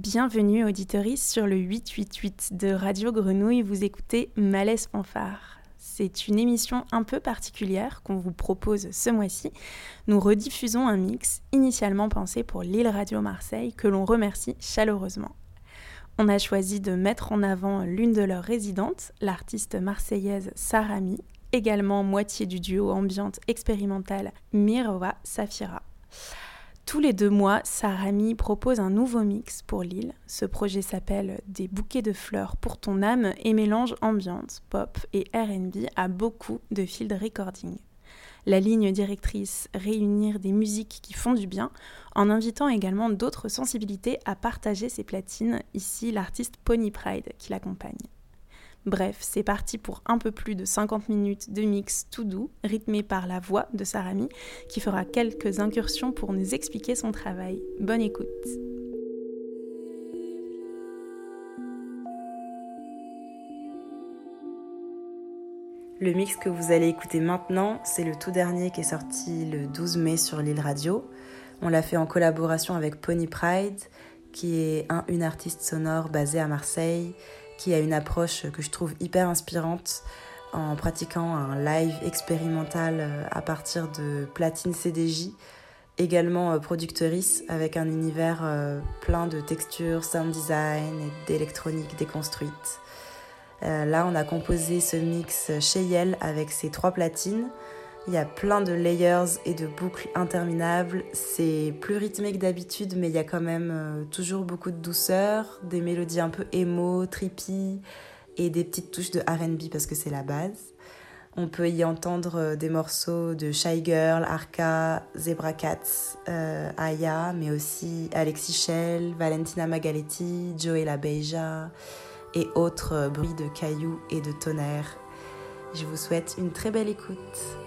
Bienvenue auditoris sur le 888 de Radio Grenouille, vous écoutez Malaise Fanfare. C'est une émission un peu particulière qu'on vous propose ce mois-ci. Nous rediffusons un mix initialement pensé pour l'île Radio Marseille que l'on remercie chaleureusement. On a choisi de mettre en avant l'une de leurs résidentes, l'artiste marseillaise Sarami, également moitié du duo ambiante expérimentale Mirwa Safira. Tous les deux mois, Sarami propose un nouveau mix pour l'île. Ce projet s'appelle Des bouquets de fleurs pour ton âme et mélange ambiante, pop et RB à beaucoup de field recording. La ligne directrice réunir des musiques qui font du bien, en invitant également d'autres sensibilités à partager ses platines, ici l'artiste Pony Pride qui l'accompagne. Bref, c'est parti pour un peu plus de 50 minutes de mix tout doux, rythmé par la voix de Sarami, qui fera quelques incursions pour nous expliquer son travail. Bonne écoute. Le mix que vous allez écouter maintenant, c'est le tout dernier qui est sorti le 12 mai sur l'île radio. On l'a fait en collaboration avec Pony Pride, qui est un, une artiste sonore basée à Marseille, qui a une approche que je trouve hyper inspirante en pratiquant un live expérimental euh, à partir de platine CDJ, également euh, productrice avec un univers euh, plein de textures, sound design et d'électronique déconstruite. Là, on a composé ce mix chez Yel avec ses trois platines. Il y a plein de layers et de boucles interminables. C'est plus rythmé que d'habitude, mais il y a quand même euh, toujours beaucoup de douceur, des mélodies un peu émo, trippy et des petites touches de RB parce que c'est la base. On peut y entendre euh, des morceaux de Shy Girl, Arca, Zebra Cats, euh, Aya, mais aussi Alexis Shell, Valentina Magaletti, Joey Beija et autres bruits de cailloux et de tonnerre. Je vous souhaite une très belle écoute.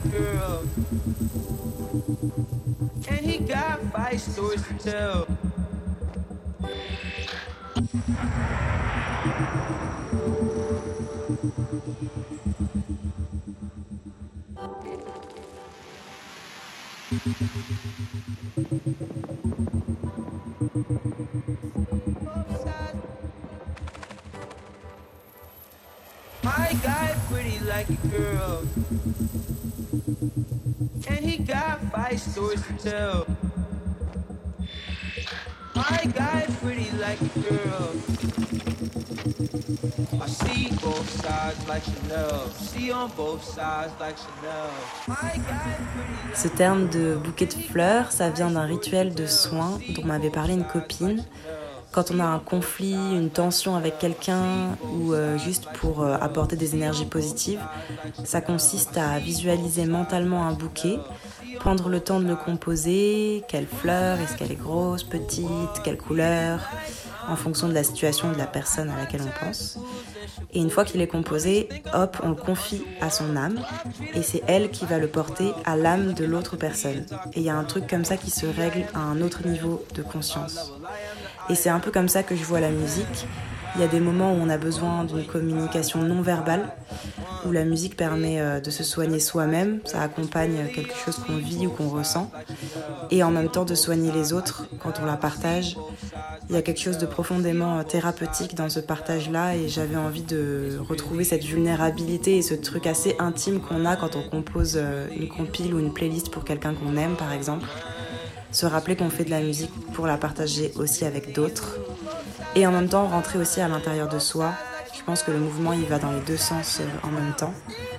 Pretty like a girl. And he got five stories to tell. My guy pretty like a girl. And he got five stories to tell. My guy pretty like girl. I see both sides like. See Ce terme de bouquet de fleurs, ça vient d'un rituel de soins dont m'avait parlé une copine quand on a un conflit, une tension avec quelqu'un ou euh, juste pour euh, apporter des énergies positives, ça consiste à visualiser mentalement un bouquet, prendre le temps de le composer, quelle fleur, est-ce qu'elle est grosse, petite, quelle couleur, en fonction de la situation de la personne à laquelle on pense. Et une fois qu'il est composé, hop, on le confie à son âme et c'est elle qui va le porter à l'âme de l'autre personne. Et il y a un truc comme ça qui se règle à un autre niveau de conscience. Et c'est un peu comme ça que je vois la musique. Il y a des moments où on a besoin d'une communication non verbale, où la musique permet euh, de se soigner soi-même, ça accompagne quelque chose qu'on vit ou qu'on ressent, et en même temps de soigner les autres quand on la partage. Il y a quelque chose de profondément euh, thérapeutique dans ce partage-là, et j'avais envie de retrouver cette vulnérabilité et ce truc assez intime qu'on a quand on compose euh, une compile ou une playlist pour quelqu'un qu'on aime, par exemple. Se rappeler qu'on fait de la musique pour la partager aussi avec d'autres et en même temps rentrer aussi à l'intérieur de soi. Je pense que le mouvement il va dans les deux sens euh, en même temps.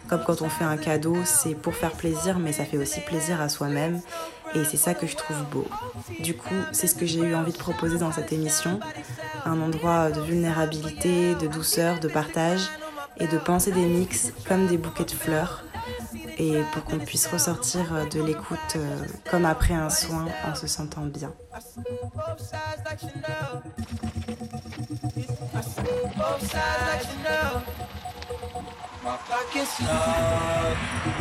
Comme quand on fait un cadeau, c'est pour faire plaisir, mais ça fait aussi plaisir à soi-même. Et c'est ça que je trouve beau. Du coup, c'est ce que j'ai eu envie de proposer dans cette émission. Un endroit de vulnérabilité, de douceur, de partage et de penser des mix comme des bouquets de fleurs. Et pour qu'on puisse ressortir de l'écoute euh, comme après un soin en se sentant bien. My pockets snug,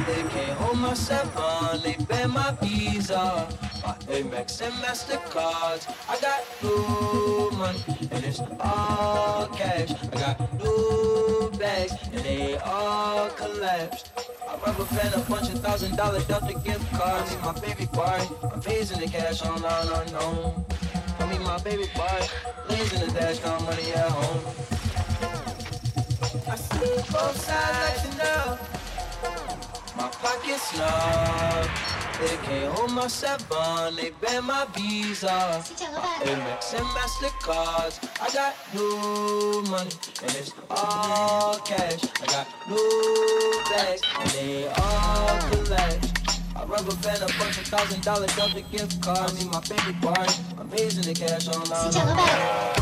they can't hold my seven, they bend my visa. My Amex and MasterCards, I got new money, and it's all cash. I got new bags, and they all collapsed. I rubber band a bunch of thousand dollar Delta gift cards. My baby boy, I'm phasing the cash on unknown. I mean my baby boy, lays in the dash, got money at home. I see both sides, like you know. My pockets snug. They can't hold my seven, they ban my visa. Amex and MasterCards. I got new money, and it's all cash. I got new bags, and they all collect. I rubber band a bunch of thousand dollar Delta gift cards. I need my favorite boy. I'm raising the cash on my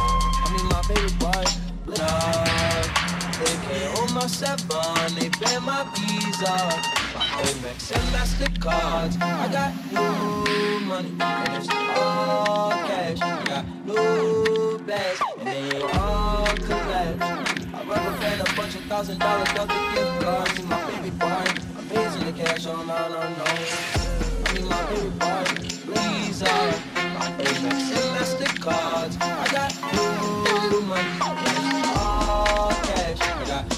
I need my baby boy. Nah. They can't hold my seven, they ban my visa. My Amex and. I got money, and it's all cash. I got new bags, and they all collect. I rubber a bunch of thousand of gift cards. And my baby boy, I'm raising the cash on I don't know. I my baby boy, please, uh, my Amex MasterCards. I got new money.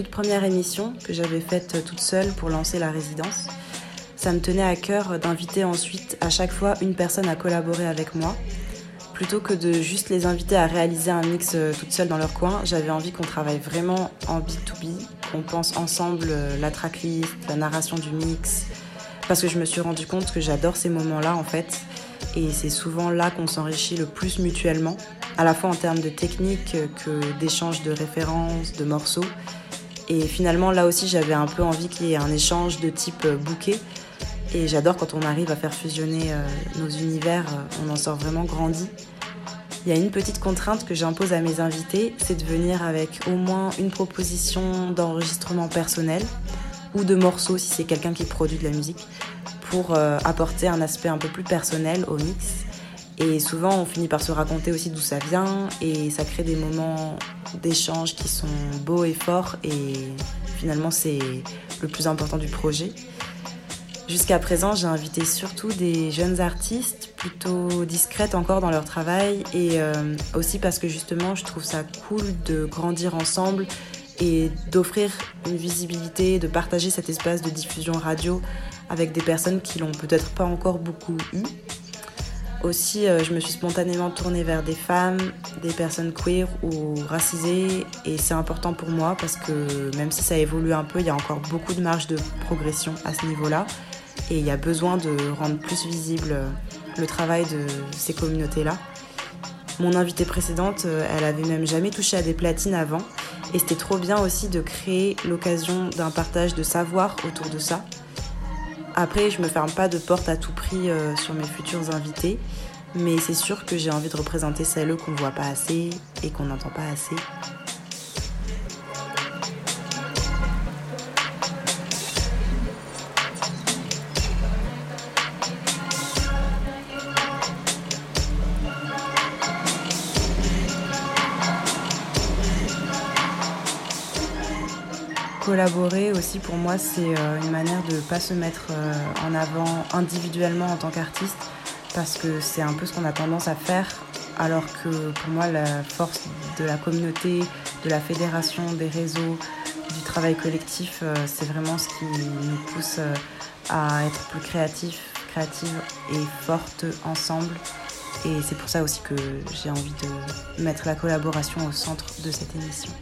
toute première émission que j'avais faite toute seule pour lancer la résidence. Ça me tenait à cœur d'inviter ensuite à chaque fois une personne à collaborer avec moi. Plutôt que de juste les inviter à réaliser un mix euh, toute seule dans leur coin, j'avais envie qu'on travaille vraiment en B2B, qu'on pense ensemble euh, la tracklist, la narration du mix, parce que je me suis rendu compte que j'adore ces moments-là en fait, et c'est souvent là qu'on s'enrichit le plus mutuellement à la fois en termes de technique que d'échange de références, de morceaux. Et finalement, là aussi, j'avais un peu envie qu'il y ait un échange de type bouquet. Et j'adore quand on arrive à faire fusionner euh, nos univers, euh, on en sort vraiment grandi. Il y a une petite contrainte que j'impose à mes invités, c'est de venir avec au moins une proposition d'enregistrement personnel ou de morceaux si c'est quelqu'un qui produit de la musique pour euh, apporter un aspect un peu plus personnel au mix. Et souvent, on finit par se raconter aussi d'où ça vient et ça crée des moments d'échange qui sont beaux et forts et finalement, c'est le plus important du projet. Jusqu'à présent, j'ai invité surtout des jeunes artistes, plutôt discrètes encore dans leur travail, et euh, aussi parce que justement, je trouve ça cool de grandir ensemble et d'offrir une visibilité, de partager cet espace de diffusion radio avec des personnes qui l'ont peut-être pas encore beaucoup eu. Aussi, euh, je me suis spontanément tournée vers des femmes, des personnes queer ou racisées, et c'est important pour moi parce que même si ça évolue un peu, il y a encore beaucoup de marge de progression à ce niveau-là et il y a besoin de rendre plus visible euh, le travail de ces communautés-là. Mon invitée précédente, euh, elle avait même jamais touché à des platines avant et c'était trop bien aussi de créer l'occasion d'un partage de savoir autour de ça. Après, je me ferme pas de porte à tout prix euh, sur mes futurs invités, mais c'est sûr que j'ai envie de représenter celles qu'on voit pas assez et qu'on n'entend pas assez. Collaborer aussi pour moi c'est euh, une manière de ne pas se mettre euh, en avant individuellement en tant qu'artiste parce que c'est un peu ce qu'on a tendance à faire alors que pour moi la force de la communauté, de la fédération, des réseaux, du travail collectif, euh, c'est vraiment ce qui nous pousse à être plus créatifs, créatives et fortes ensemble. Et c'est pour ça aussi que j'ai envie de mettre la collaboration au centre de cette émission.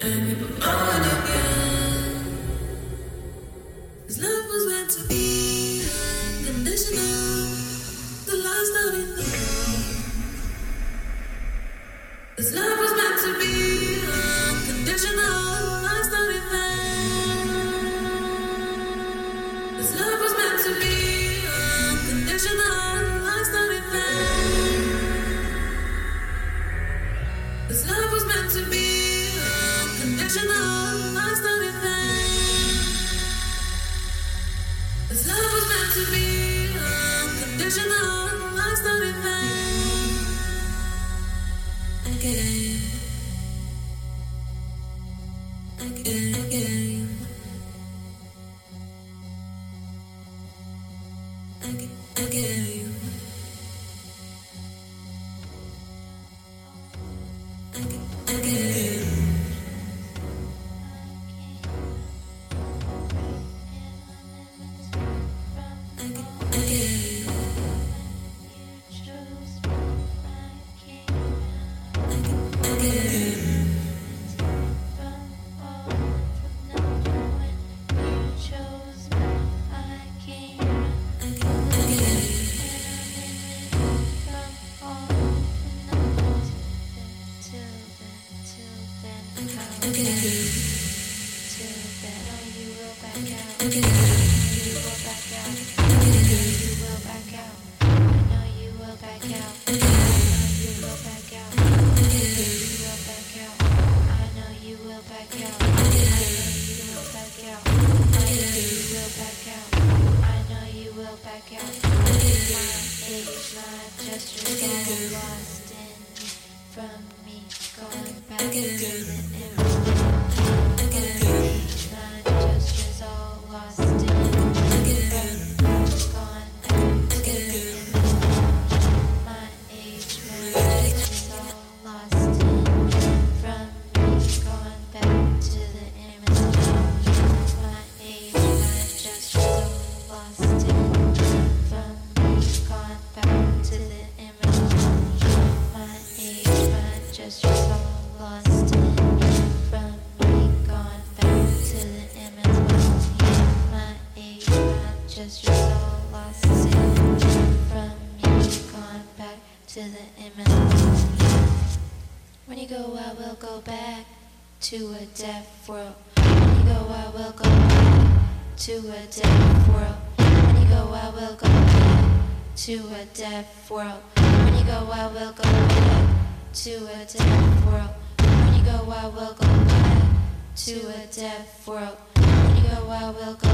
And Just you getting lost in from me going back to a deaf world. When you go, I will go to a deaf world. When you go, I will go to a deaf world. When you go, I will go to a deaf world. When you go, I will go to a deaf world. When you go, I will go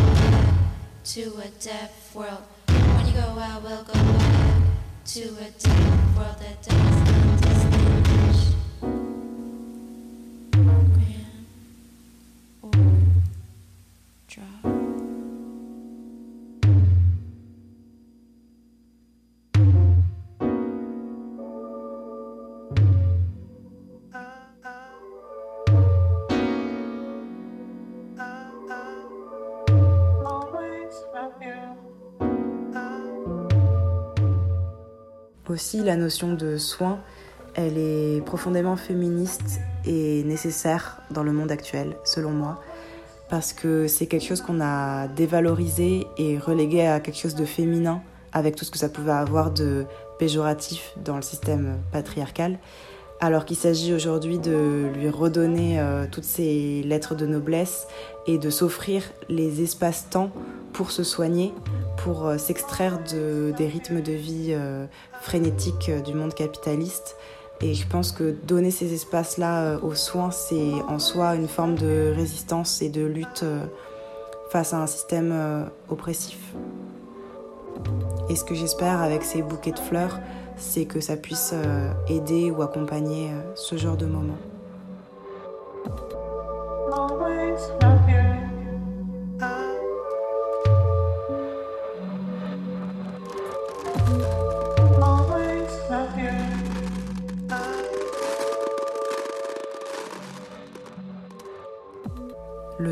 to a deaf world. When you go, I will go to a deaf world that does Aussi, la notion de soin, elle est profondément féministe et nécessaire dans le monde actuel, selon moi, parce que c'est quelque chose qu'on a dévalorisé et relégué à quelque chose de féminin, avec tout ce que ça pouvait avoir de péjoratif dans le système patriarcal, alors qu'il s'agit aujourd'hui de lui redonner euh, toutes ses lettres de noblesse et de s'offrir les espaces-temps pour se soigner, pour euh, s'extraire de, des rythmes de vie euh, frénétiques du monde capitaliste. Et je pense que donner ces espaces-là aux soins, c'est en soi une forme de résistance et de lutte face à un système oppressif. Et ce que j'espère avec ces bouquets de fleurs, c'est que ça puisse aider ou accompagner ce genre de moments.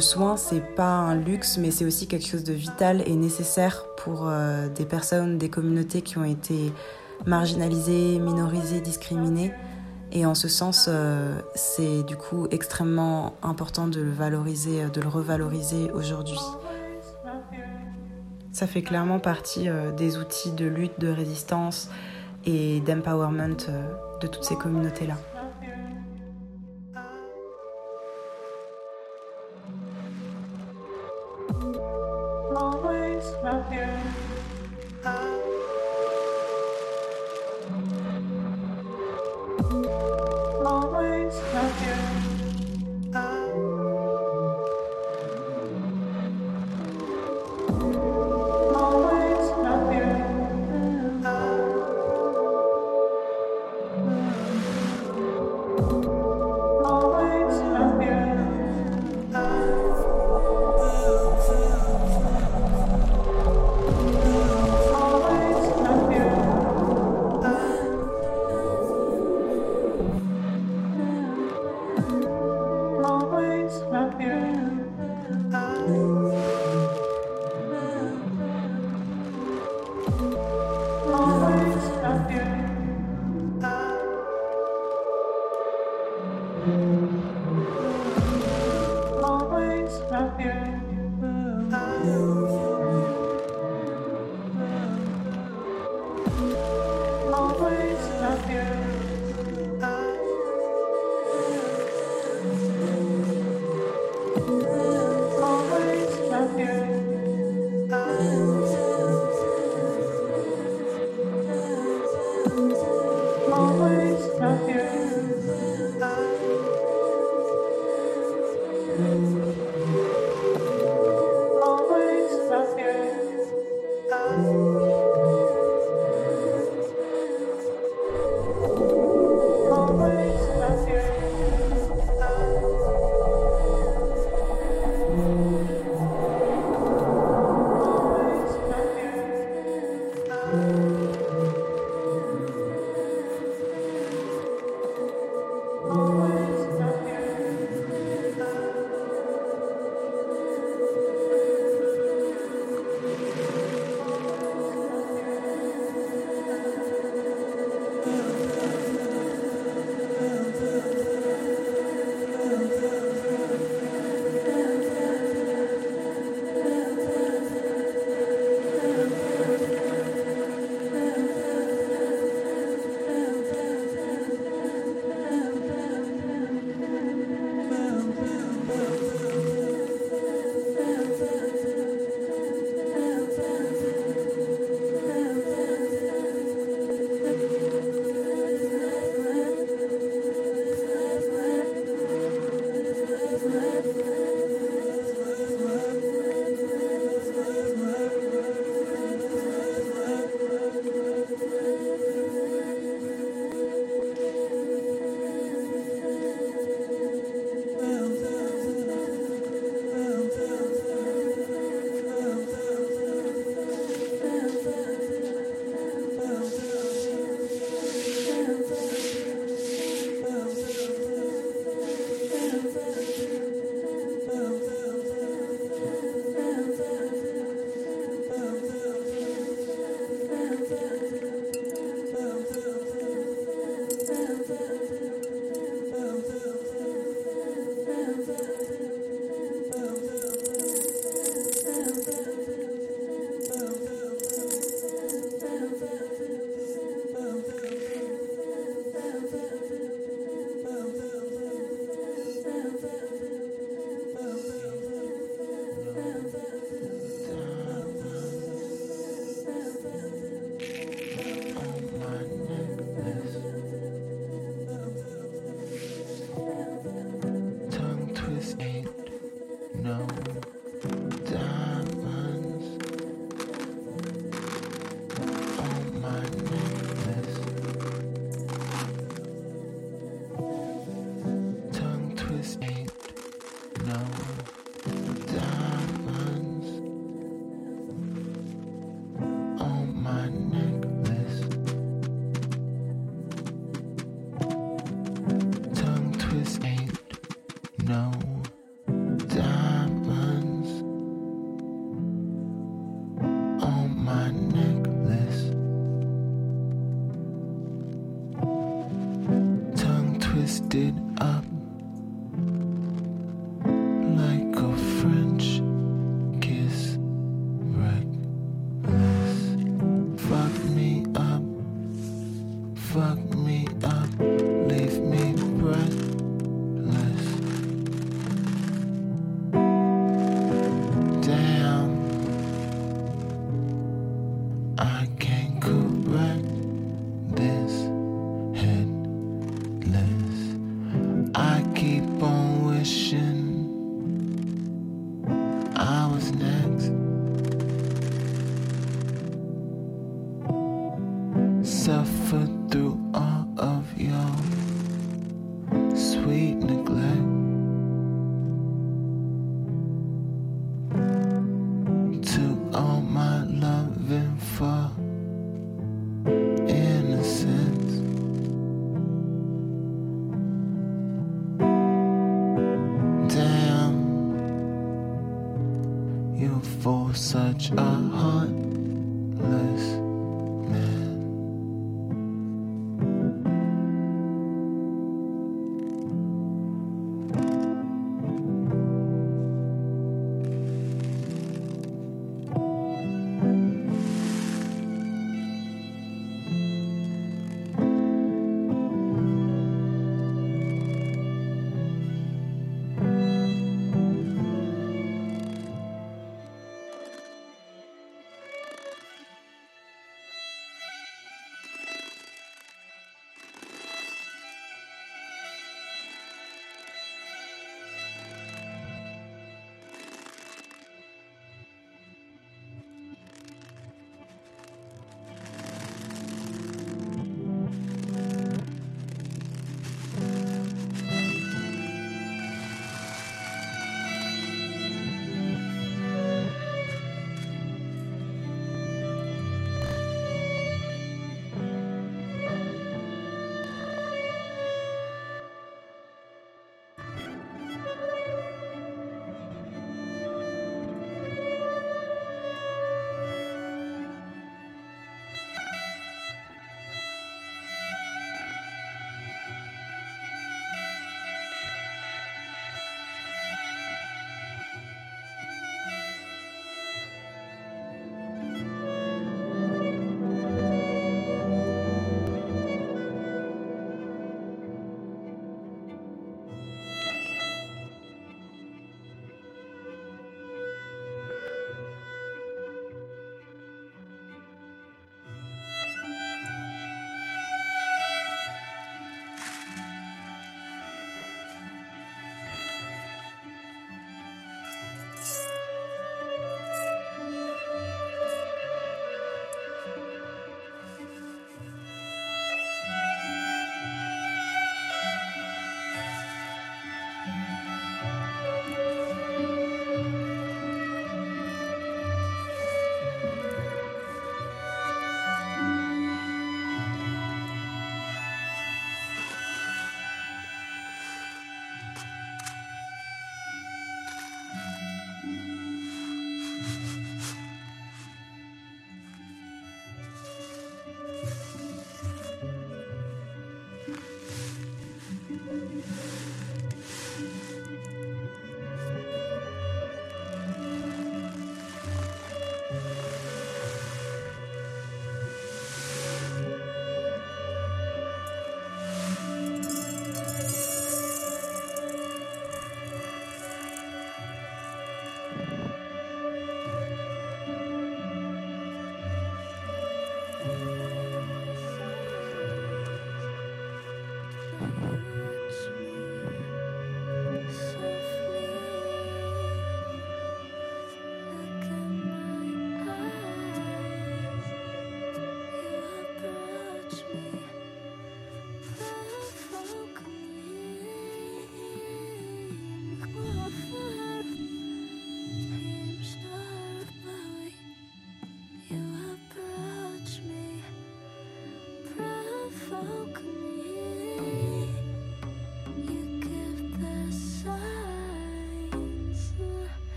Le soin, c'est pas un luxe, mais c'est aussi quelque chose de vital et nécessaire pour euh, des personnes, des communautés qui ont été marginalisées, minorisées, discriminées. Et en ce sens, euh, c'est du coup extrêmement important de le valoriser, de le revaloriser aujourd'hui. Ça fait clairement partie euh, des outils de lutte, de résistance et d'empowerment de toutes ces communautés-là.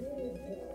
goodness God.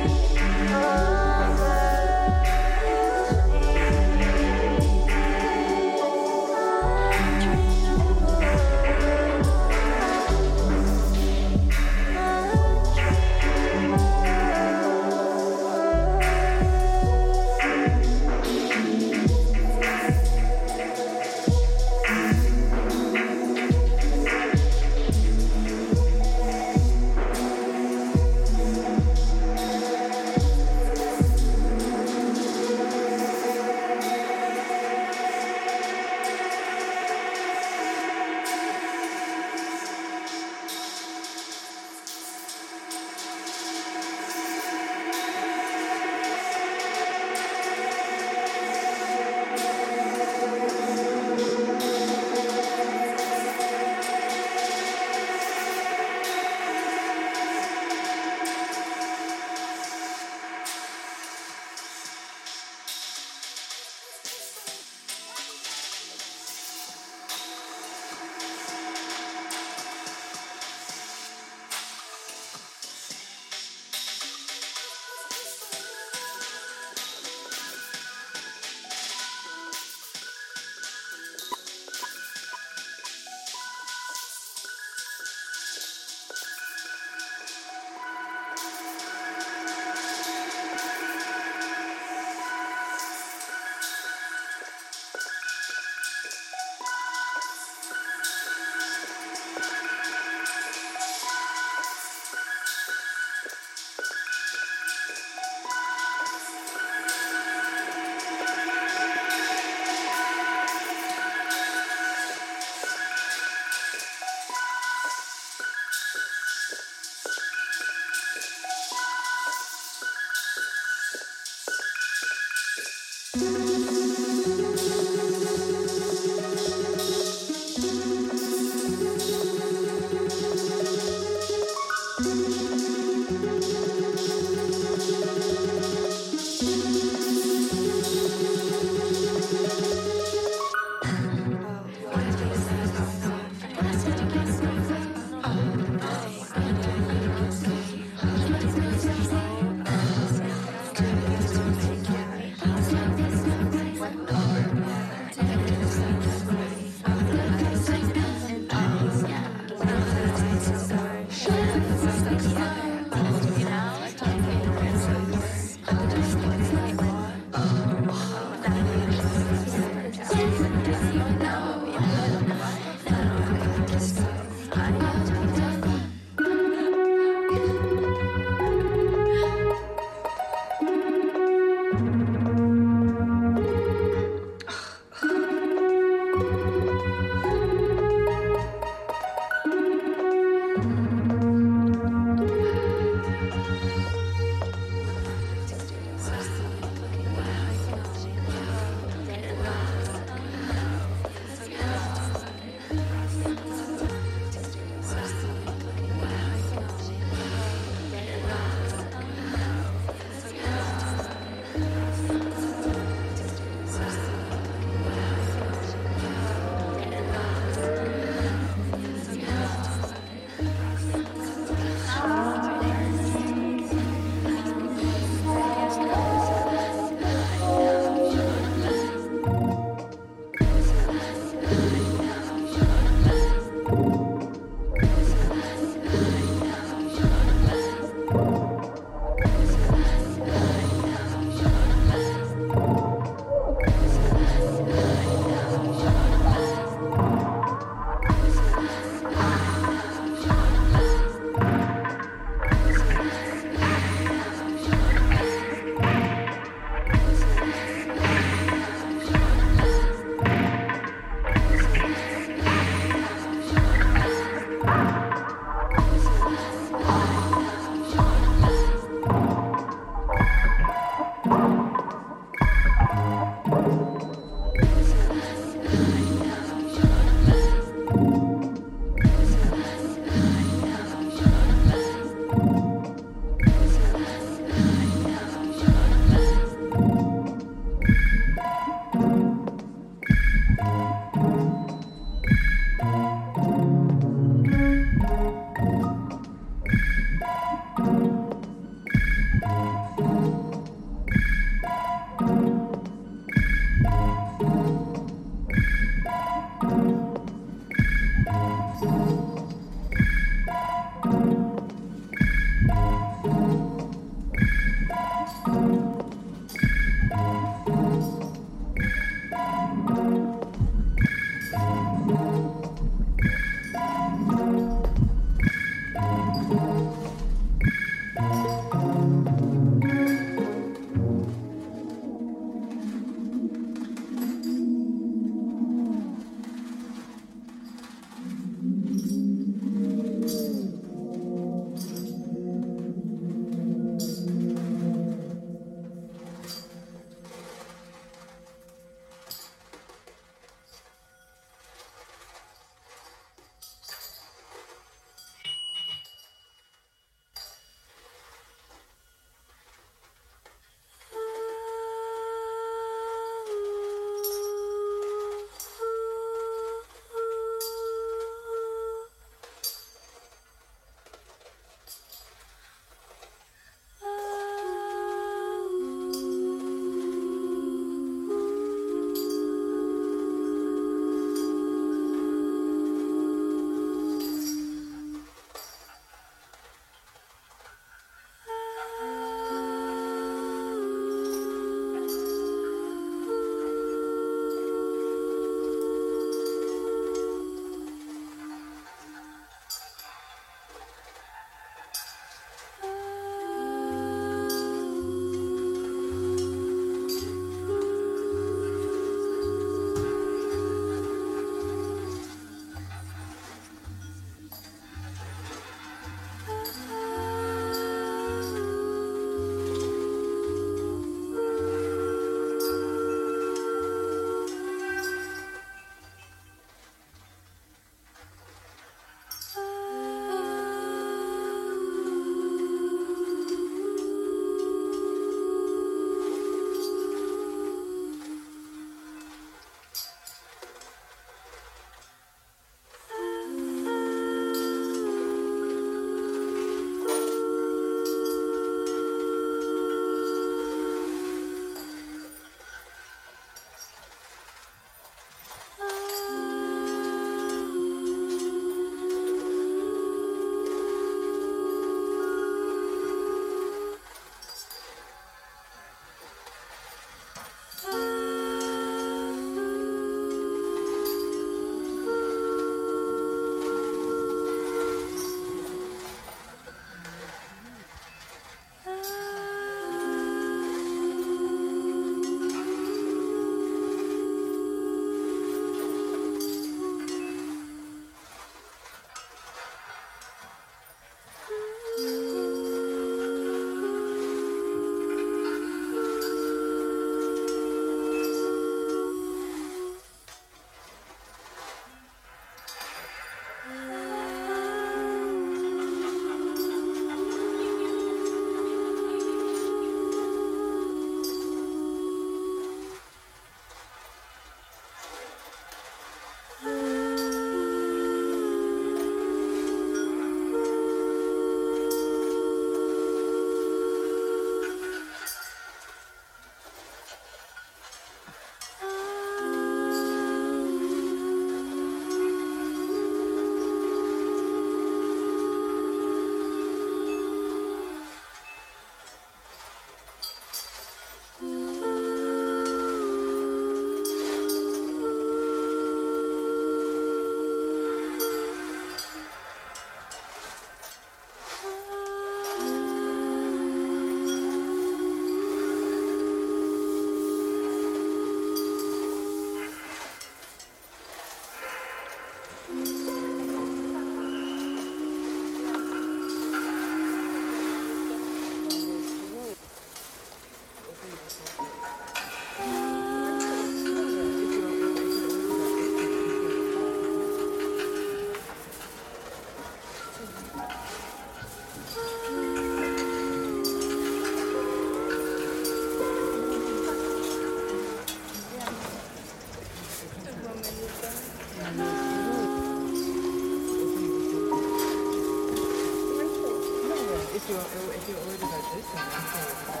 液を液をオイルが出てますね。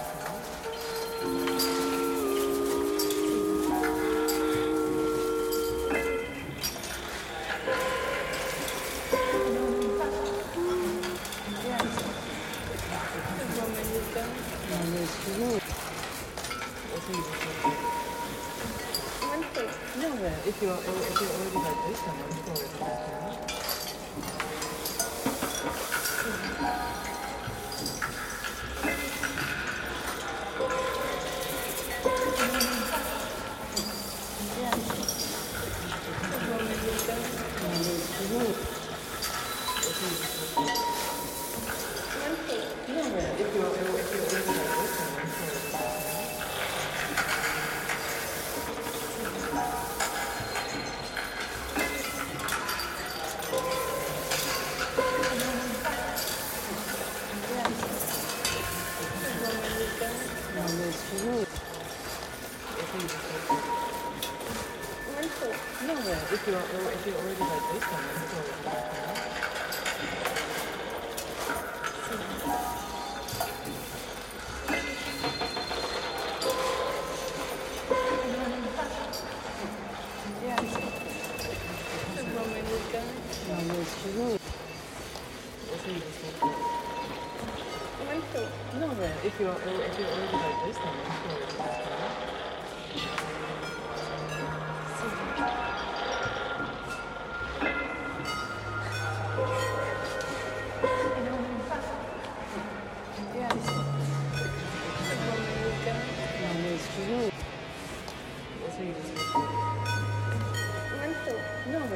If you're, if you already like this, I'm going to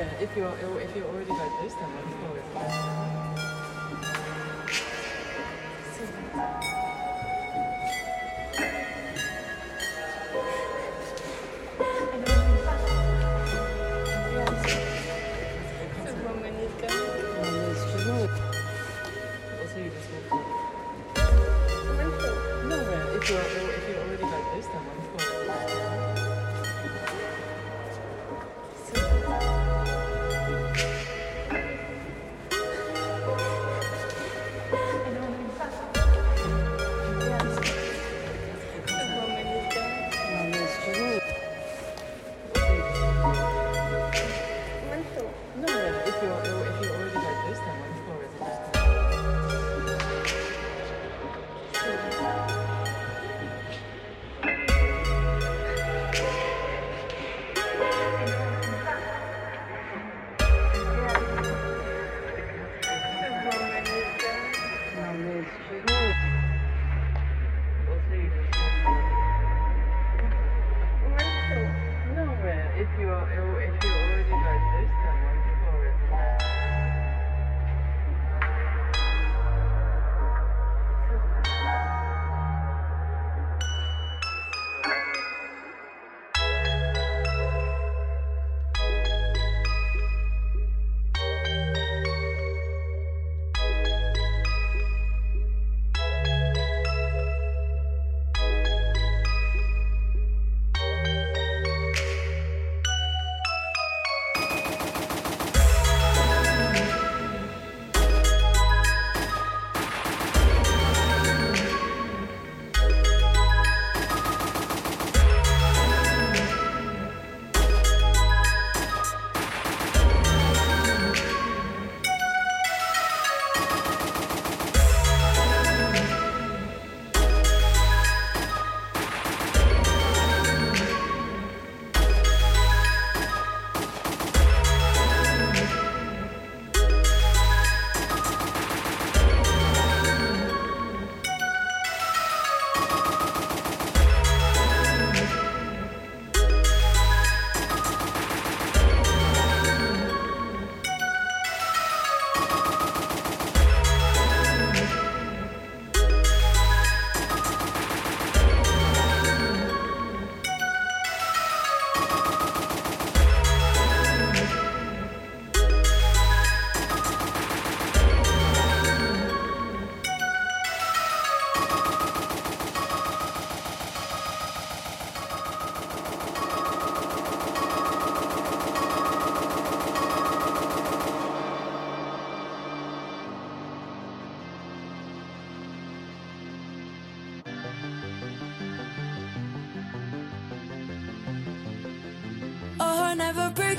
Yeah, if you are, if you already digested them, it's probably If you're, if you're already digested, I'm sure.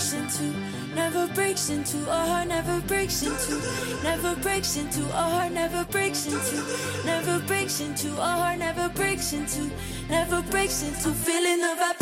breaks into, never breaks into a heart, never breaks into, never breaks into a heart, never breaks into, never breaks into a heart, never breaks into, never breaks into feeling the vibe.